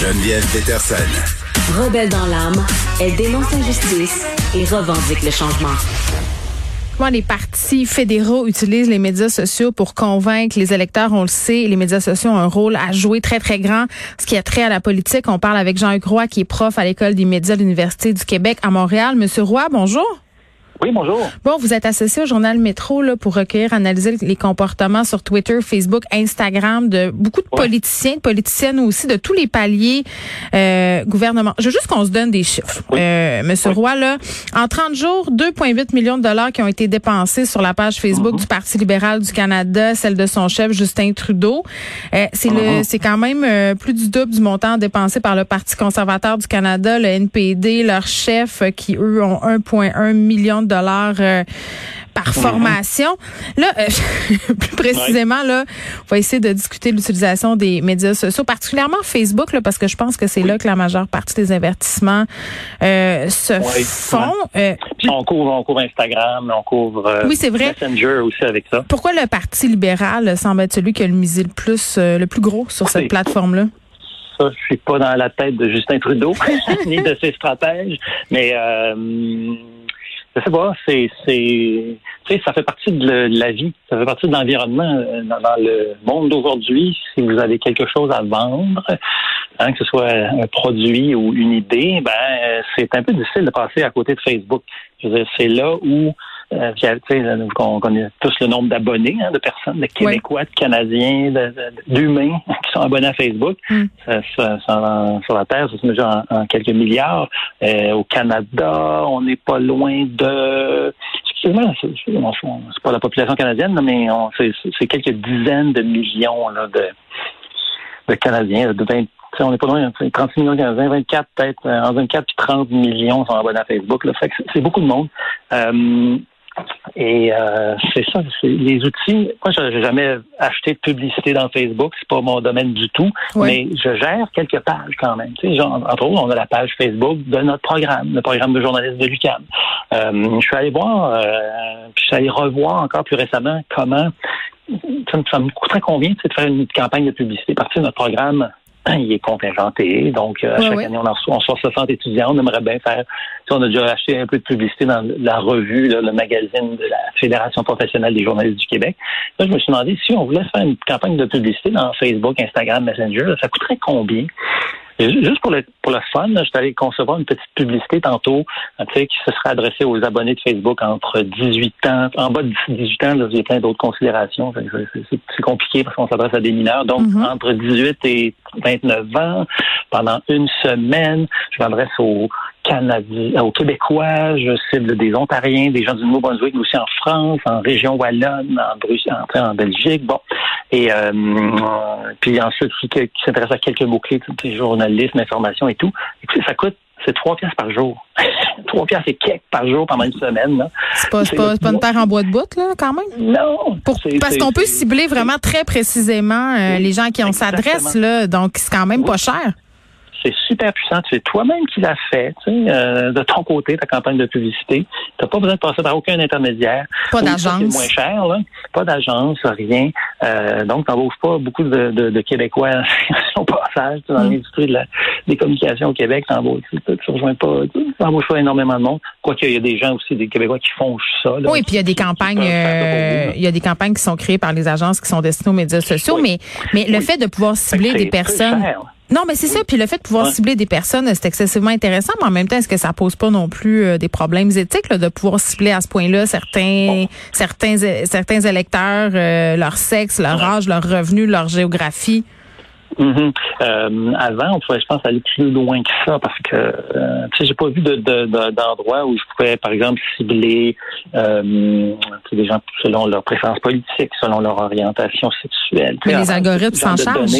Geneviève Peterson. Rebelle dans l'âme, elle dénonce l'injustice et revendique le changement. Comment les partis fédéraux utilisent les médias sociaux pour convaincre les électeurs, on le sait, les médias sociaux ont un rôle à jouer très, très grand. Ce qui a trait à la politique, on parle avec Jean-Hugues Roy, qui est prof à l'École des médias de l'Université du Québec à Montréal. Monsieur Roy, bonjour. Oui, bonjour. Bon, vous êtes associé au journal Métro là, pour recueillir, analyser les comportements sur Twitter, Facebook, Instagram de beaucoup de politiciens, de politiciennes aussi, de tous les paliers euh, gouvernement. Je veux juste qu'on se donne des chiffres. Euh, Monsieur Roy, là, en 30 jours, 2,8 millions de dollars qui ont été dépensés sur la page Facebook du Parti libéral du Canada, celle de son chef Justin Trudeau. Euh, c'est le, c'est quand même euh, plus du double du montant dépensé par le Parti conservateur du Canada, le NPD, leur chef, euh, qui eux ont 1,1 million de dollars euh, par formation. Là, euh, plus précisément, là, on va essayer de discuter de l'utilisation des médias sociaux, particulièrement Facebook, là, parce que je pense que c'est là que la majeure partie des avertissements euh, se Oui, font. Euh, on couvre, on couvre Instagram, on couvre Oui, c'est vrai. Messenger aussi avec ça. pourquoi le Parti libéral semble être celui qui a le misé le plus, le plus gros sur cette plateforme-là? Ça, je suis pas dans la tête de Justin Trudeau ni de ses stratèges, mais euh, je sais pas, c'est c'est tu sais, ça fait partie de, la vie, ça fait partie de l'environnement euh, dans, dans le monde d'aujourd'hui. Si vous avez quelque chose à vendre, hein, que ce soit un produit ou une idée, ben euh, c'est un peu difficile de passer à côté de Facebook. Je veux dire, c'est là où euh, puis, tu sais, euh, on connaît tous le nombre d'abonnés, hein, de personnes, de Québécois, de Canadiens, d'humains qui sont abonnés à Facebook. Mm. Ça, ça- ça- sur la Terre, ça se mesure en, en quelques milliards. Euh, au Canada, on n'est pas loin de... Excusez-moi, c'est pas la population canadienne, mais c'est quelques dizaines de millions là, de, de Canadiens, de 20, tu sais, on n'est pas loin, c'est 36 millions de Canadiens, 24 peut-être, euh, en 24 puis 30 millions sont abonnés à Facebook. Là, fait c'est beaucoup de monde. Euh, et euh, c'est ça, les outils. Moi, je n'ai jamais acheté de publicité dans Facebook, c'est pas mon domaine du tout, mais je gère quelques pages quand même. Tu sais, genre, entre autres, on a la page Facebook de notre programme, le programme de journalisme de l'UQAM. Euh, je suis allé voir, euh, puis je suis allé revoir encore plus récemment comment ça me, ça me coûterait combien tu sais, de faire une campagne de publicité. Partir de notre programme, il est contingenté. Donc, euh, à chaque année, on en reçoit, on reçoit 60 étudiants. On aimerait bien faire. tu sais, on a déjà acheté un peu de publicité dans la revue, là, le magazine de la Fédération professionnelle des journalistes du Québec. Là, je me suis demandé si on voulait faire une campagne de publicité dans Facebook, Instagram, Messenger, ça coûterait combien? Et Juste pour le, pour le fun, là, je suis allé concevoir une petite publicité tantôt, tu sais, qui se serait adressée aux abonnés de Facebook entre 18 ans, en bas de 18 ans, là, il y a plein d'autres considérations. C'est- compliqué parce qu'on s'adresse à des mineurs. Donc, Mhm. entre 18 et 29 ans, pendant une semaine, je m'adresse aux Canadiens, aux Québécois, je cible des Ontariens, des gens du Nouveau-Brunswick, mais aussi en France, en région wallonne, en, Bruxelles, en, en Belgique, bon. Et euh, puis ensuite, qui, qui s'intéresse à quelques mots-clés, sais, journalisme, information et tout. Écoutez, ça coûte, c'est trois pièces par jour. trois pièces et quelques par jour pendant une semaine. C'est pas, pas, pas une terre en bois de bout, là, quand même? Non! Pour- parce qu'on peut cibler vraiment très précisément euh, les gens qui on s'adresse, là, donc c'est quand même pas cher. C'est super puissant. C'est toi-même qui l'as fait, tu sais, euh, de ton côté, ta campagne de publicité. Tu n'as pas besoin de passer par aucun intermédiaire. Pas ça, C'est d'agence. moins cher, là. Pas d'agence, rien. Euh, donc, tu n'embauches pas beaucoup de, de, de Québécois au passage dans Mm. l'industrie de la, des communications au Québec. Tu n'embauches tu rejoins pas, tu n'embauches pas énormément de monde. Quoique, il y a des gens aussi, des Québécois qui font ça. Là, Oui, puis il y a des campagnes, euh, il y a des campagnes qui sont créées par les agences qui sont destinées aux médias sociaux, Oui. mais mais le fait de pouvoir cibler des personnes. cher. Non, mais c'est ça. Puis le fait de pouvoir Ouais. cibler des personnes, c'est excessivement intéressant. Mais en même temps, est-ce que ça pose pas non plus euh, des problèmes éthiques là, de pouvoir cibler à ce point-là certains, certains, certains électeurs, euh, leur sexe, leur âge, leur revenu, leur géographie? Mhm. Euh, avant, on pouvait, je pense, aller plus loin que ça parce que, euh, tu sais, j'ai pas vu de, de- de- d'endroit où je pouvais, par exemple, cibler euh, des gens selon leur préférence politique, selon leur orientation sexuelle. Mais les algorithmes s'en chargent.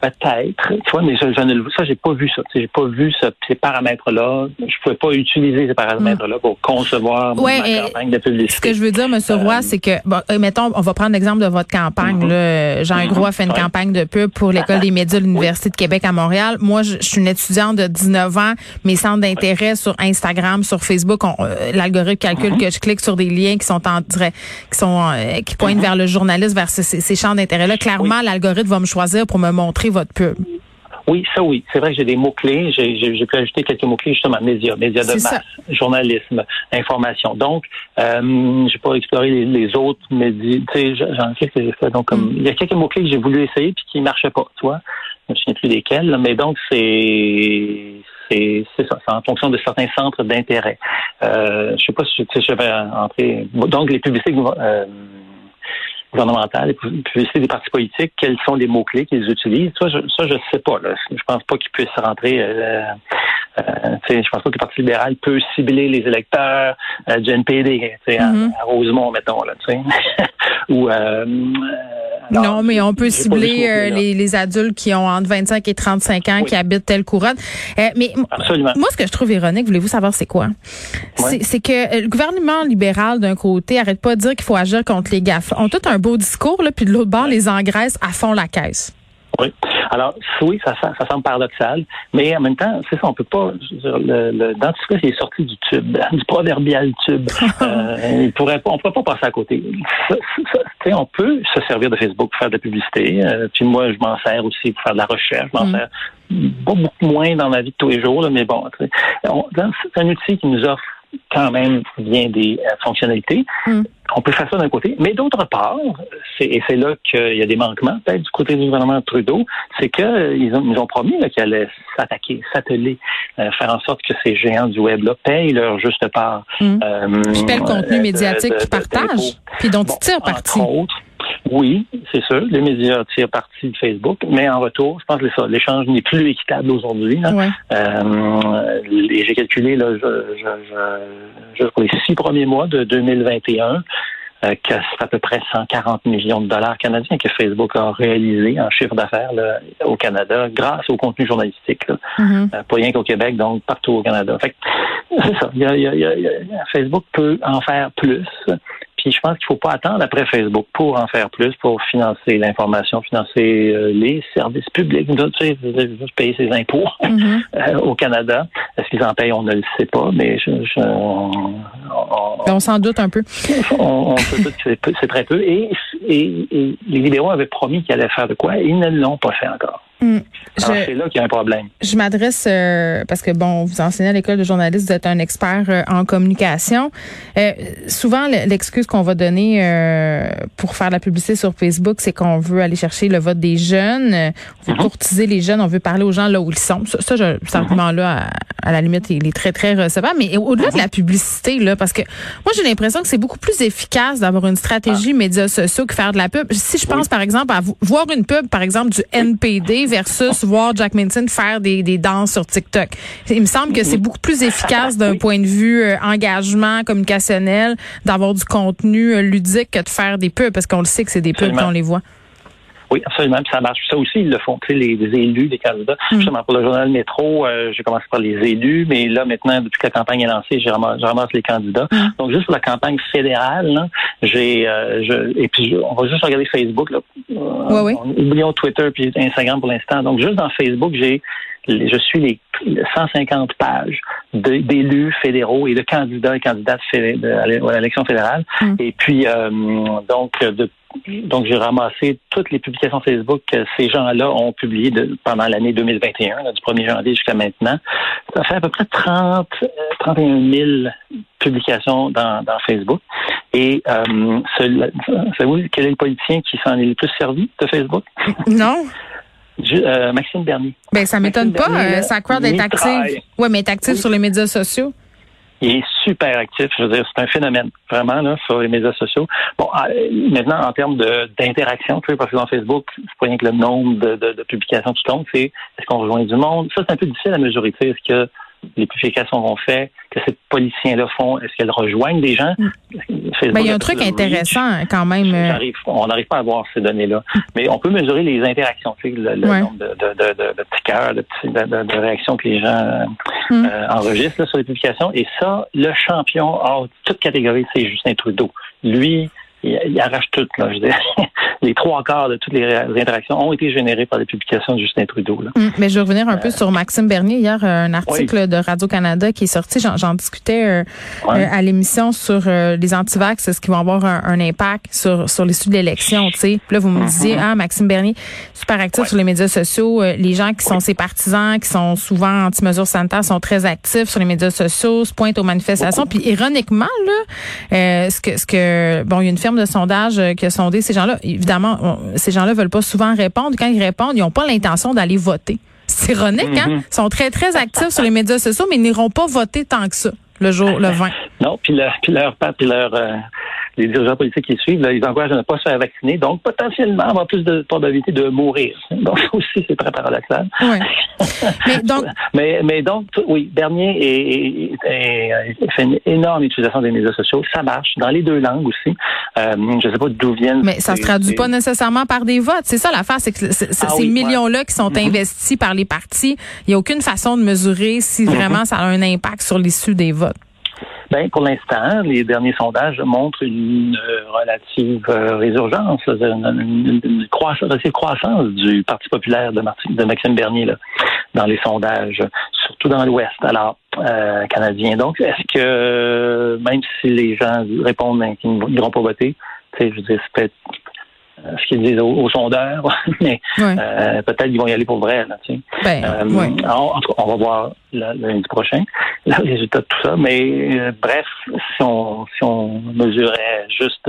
Peut-être, tu vois, mais je, je ne, ça, j'ai pas vu ça. J'ai pas vu ce- ces paramètres-là. Je pouvais pas utiliser ces paramètres-là pour concevoir Ouais, ma campagne de publicité. Ce que je veux dire, M. Roy, c'est que, bon, euh, mettons, on va prendre l'exemple de votre campagne. là. Jean Gros a fait une Ouais. campagne de pub pour l'École des médias de l'Université de Québec à Montréal. Moi, je, je suis une étudiante de 19 ans. Mes centres d'intérêt sur Instagram, sur Facebook, euh, l'algorithme calcule que je clique sur des liens qui sont en direct, qui sont euh, qui pointent vers le journaliste, vers ces, ces- ces champs d'intérêt-là. Clairement, l'algorithme va me choisir pour me montrer votre pub. Oui, ça oui. C'est vrai que j'ai des mots-clés. J'ai, pu ajouter quelques mots-clés justement, médias, médias de ça. masse, journalisme, information. Donc, euh, j'ai pas exploré les, les autres médias. Tu sais, j'en sais que j'ai fait. Donc, comme, il y a quelques mots-clés que j'ai voulu essayer puis qui marchaient pas, tu vois. Je me souviens plus lesquels, là. mais donc c'est c'est c'est ça, c'est en fonction de certains centres d'intérêt. Euh, je sais pas si je, vais entrer. Donc, les publicités euh, gouvernementales, les publicités des partis politiques, quels sont les mots-clés qu'ils utilisent? Ça, je, ça, je sais pas. Là. Je pense pas qu'ils puissent rentrer. Euh, euh, je pense pas que le Parti libéral peut cibler les électeurs euh, du NPD, sais, à- à, Rosemont, mettons, là, tu sais. Ou euh, euh, alors, non, mais on peut cibler euh, les, les adultes qui ont entre 25 et 35 ans, Oui. qui habitent telle couronne. Euh, mais Absolument. moi, ce que je trouve ironique, voulez-vous savoir c'est quoi? C'est- C'est que le gouvernement libéral, d'un côté, arrête pas de dire qu'il faut agir contre les GAFA. On tout un beau discours, là, puis de l'autre bord, les engraissent à fond la caisse. Oui. Alors, oui, ça, ça, semble paradoxal, mais en même temps, c'est ça, on peut pas. Le, le dentifrice est sorti du tube, du proverbial tube. Euh, il pourrait pas, on pourrait pas passer à côté. Ça, ça, on peut se servir de Facebook pour faire de la publicité. euh, puis moi, je m'en sers aussi pour faire de la recherche. Je m'en Mm. sers pas beaucoup moins dans ma vie de tous les jours, là, mais bon, c'est un outil qui nous offre quand même bien des euh, fonctionnalités. Mm. On peut faire ça d'un côté, mais d'autre part, c'est, et c'est là qu'il y a des manquements, peut-être du côté du gouvernement Trudeau, c'est qu'ils ont, ils ont promis là, qu'ils allaient s'attaquer, s'atteler, euh, faire en sorte que ces géants du web là payent leur juste part. Mm. Euh, Puis paient le contenu médiatique qu'ils partagent, puis dont Bon, ils tirent parti. entre autres, oui, c'est sûr. Les médias tirent parti de Facebook, mais en retour, je pense que ça, l'échange n'est plus équitable aujourd'hui. Ouais. Euh, j'ai calculé là, je, je, je, pour les six premiers mois de 2021 euh, que c'est à peu près 140 millions de dollars canadiens que Facebook a réalisé en chiffre d'affaires au Canada grâce au contenu journalistique. Là. Mhm. Euh, pas rien qu'au Québec, donc partout au Canada. Fait que, c'est ça. Y a- y a- y a- Facebook peut en faire plus. Puis je pense qu'il faut pas attendre après Facebook pour en faire plus, pour financer l'information, financer euh, les services publics. Tu sais, payer ses impôts Mhm. euh, au Canada. Est-ce qu'ils en payent? On ne le sait pas, mais je, je- on, on- Ben, on s'en doute un peu. on, on se doute que c'est très peu. Et, et- et les libéraux avaient promis qu'ils allaient faire de quoi. Ils ne l'ont pas fait encore. Mm. Je- c'est là qu'il y a un problème. Je m'adresse euh, parce que bon, vous enseignez à l'école de journalisme, vous êtes un expert euh, en communication. Euh, souvent, le- l'excuse qu'on va donner euh, pour faire la publicité sur Facebook, c'est qu'on veut aller chercher le vote des jeunes, on veut courtiser les jeunes, on veut parler aux gens là où ils sont. Ça, ça je, cet argument-là, à, à la limite, il est très très recevable. Mais au-delà de la publicité, là, parce que moi j'ai l'impression que c'est beaucoup plus efficace d'avoir une stratégie médias sociaux que faire de la pub. Si je pense par exemple à vo- voir une pub, par exemple du NPD versus voir Jack Minton faire des, des danses sur TikTok. Il me semble que c'est beaucoup plus efficace d'un point de vue euh, engagement communicationnel d'avoir du contenu euh, ludique que de faire des pubs parce qu'on le sait que c'est des pubs qu'on les voit. Oui, absolument. Puis ça marche. Ça aussi, ils le font. Tu sais, les, les élus, les candidats. Mm. Justement, pour le journal Métro, euh, j'ai commencé par les élus, mais là, maintenant, depuis que la campagne est lancée, je ramasse, je ramasse les candidats. Mm. Donc, juste pour la campagne fédérale, là, j'ai, euh, je, et puis, on va juste regarder Facebook, là. Euh, Ouais, ouais. on- Oublions Twitter puis Instagram pour l'instant. Donc, juste dans Facebook, j'ai, je suis les 150 pages d'élus fédéraux et de candidats et candidates à l'é- à l'élection fédérale. Mm. Et puis, euh, donc, de donc, j'ai ramassé toutes les publications Facebook que ces gens-là ont publiées de- pendant l'année 2021, là, du 1er janvier jusqu'à maintenant. Ça fait à peu près 30, euh, 31 000 publications dans, dans Facebook. Et euh, savez-vous quel est le politicien qui s'en est le plus servi de Facebook? Non? euh, Maxime Bernier. Ben, ça m'étonne pas. Euh, sa crowd est active. Oui, mais est active sur les médias sociaux. Il est super actif. Je veux dire, c'est un phénomène, vraiment, là, sur les médias sociaux. Bon, maintenant, en termes d'interaction, tu sais, parce que dans Facebook, c'est pas rien que le nombre de, de, de publications qui compte, c'est est-ce qu'on rejoint du monde? Ça, c'est un peu difficile à mesurer. Tu sais, est-ce que les publications qu'on fait, que ces policiers-là font, est-ce qu'elles rejoignent des gens? Mm. Ben, il y a un truc intéressant quand même. Euh. on n'arrive pas à voir ces données-là. Mais on peut mesurer les interactions, tu sais, le, nombre de, de, de, de, petits cœurs, de, de, réactions que les gens mm. euh, enregistrent là, sur les publications. Et ça, le champion hors toute catégorie, c'est Justin Trudeau. Lui, il, arrache tout. Là, je les trois quarts de toutes les, interactions ont été générées par les publications de Justin Trudeau. Là. Hum, mais je vais revenir un peu euh, sur Maxime Bernier. Hier, un article de Radio-Canada qui est sorti, j'en discutais euh, euh, à l'émission sur les antivax, est-ce qu'ils vont avoir un, impact sur, sur l'issue de l'élection. Puis là, vous me mm-hmm. disiez, ah, Maxime Bernier, super actif sur les médias sociaux. les gens qui sont ses partisans, qui sont souvent anti-mesures sanitaires, sont très actifs sur les médias sociaux, se pointent aux manifestations. Puis ironiquement, là, ce que, ce que, bon, il y a une de sondage qui a sondé ces gens-là évidemment, ces gens-là veulent pas souvent répondre. Quand ils répondent, ils n'ont pas l'intention d'aller voter. C'est ironique, hein? Mhm. Ils sont très, très actifs sur les médias sociaux, mais ils n'iront pas voter tant que ça, le jour, le 20. Non, puis leur, puis leur, puis leur, euh, les dirigeants politiques qui suivent, ils encouragent à ne pas se faire vacciner, donc potentiellement avoir plus de probabilité de mourir. Donc aussi, c'est très paradoxal. Oui. mais donc, mais, mais donc, oui, Bernier est, fait une énorme utilisation des médias sociaux. Ça marche dans les deux langues aussi. Euh, je ne sais pas d'où viennent. Mais ça se traduit pas nécessairement par des votes. C'est ça l'affaire, c'est que ah ces millions-là qui sont mm-hmm. investis par les partis, il n'y a aucune façon de mesurer si mm-hmm. vraiment ça a un impact sur l'issue des votes. Ben, pour l'instant, les derniers sondages montrent une relative euh, résurgence, une, une, croissance, croissance du Parti populaire de, Maxime Bernier là, dans les sondages, surtout dans l'Ouest, alors euh, canadien. Donc, est-ce que même si les gens répondent qu'ils n'iront pas voter, je veux dire, c'est peut-être euh, ce qu'ils disent aux, sondeurs, mais euh, peut-être qu'ils vont y aller pour vrai. Là, ben, euh, en, tout cas, on va voir lundi prochain le résultat de tout ça. Mais bref, si on, si on mesurait juste,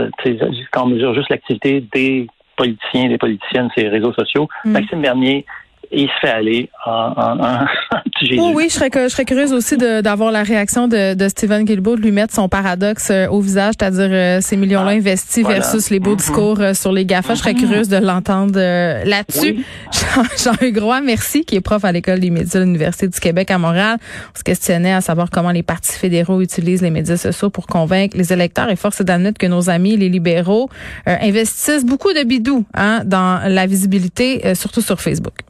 quand on mesure juste l'activité des politiciens, des politiciennes, ces réseaux sociaux, mm. Maxime Bernier il se fait aller en, en, Oui, je serais, je serais curieuse aussi d'avoir la réaction de, de Stephen Guilbeault, de lui mettre son paradoxe euh, au visage, c'est-à-dire euh, ces millions-là ah, investis versus les beaux mm-hmm. discours euh, sur les GAFA. Je serais mm-hmm. curieuse de l'entendre là-dessus. Jean-Hugues Roy, merci, qui est prof à l'École des médias de l'Université du Québec à Montréal. On se questionnait à savoir comment les partis fédéraux utilisent les médias sociaux pour convaincre les électeurs. Et force est d'admettre que nos amis, les libéraux, investissent beaucoup de bidou hein, dans la visibilité, surtout sur Facebook.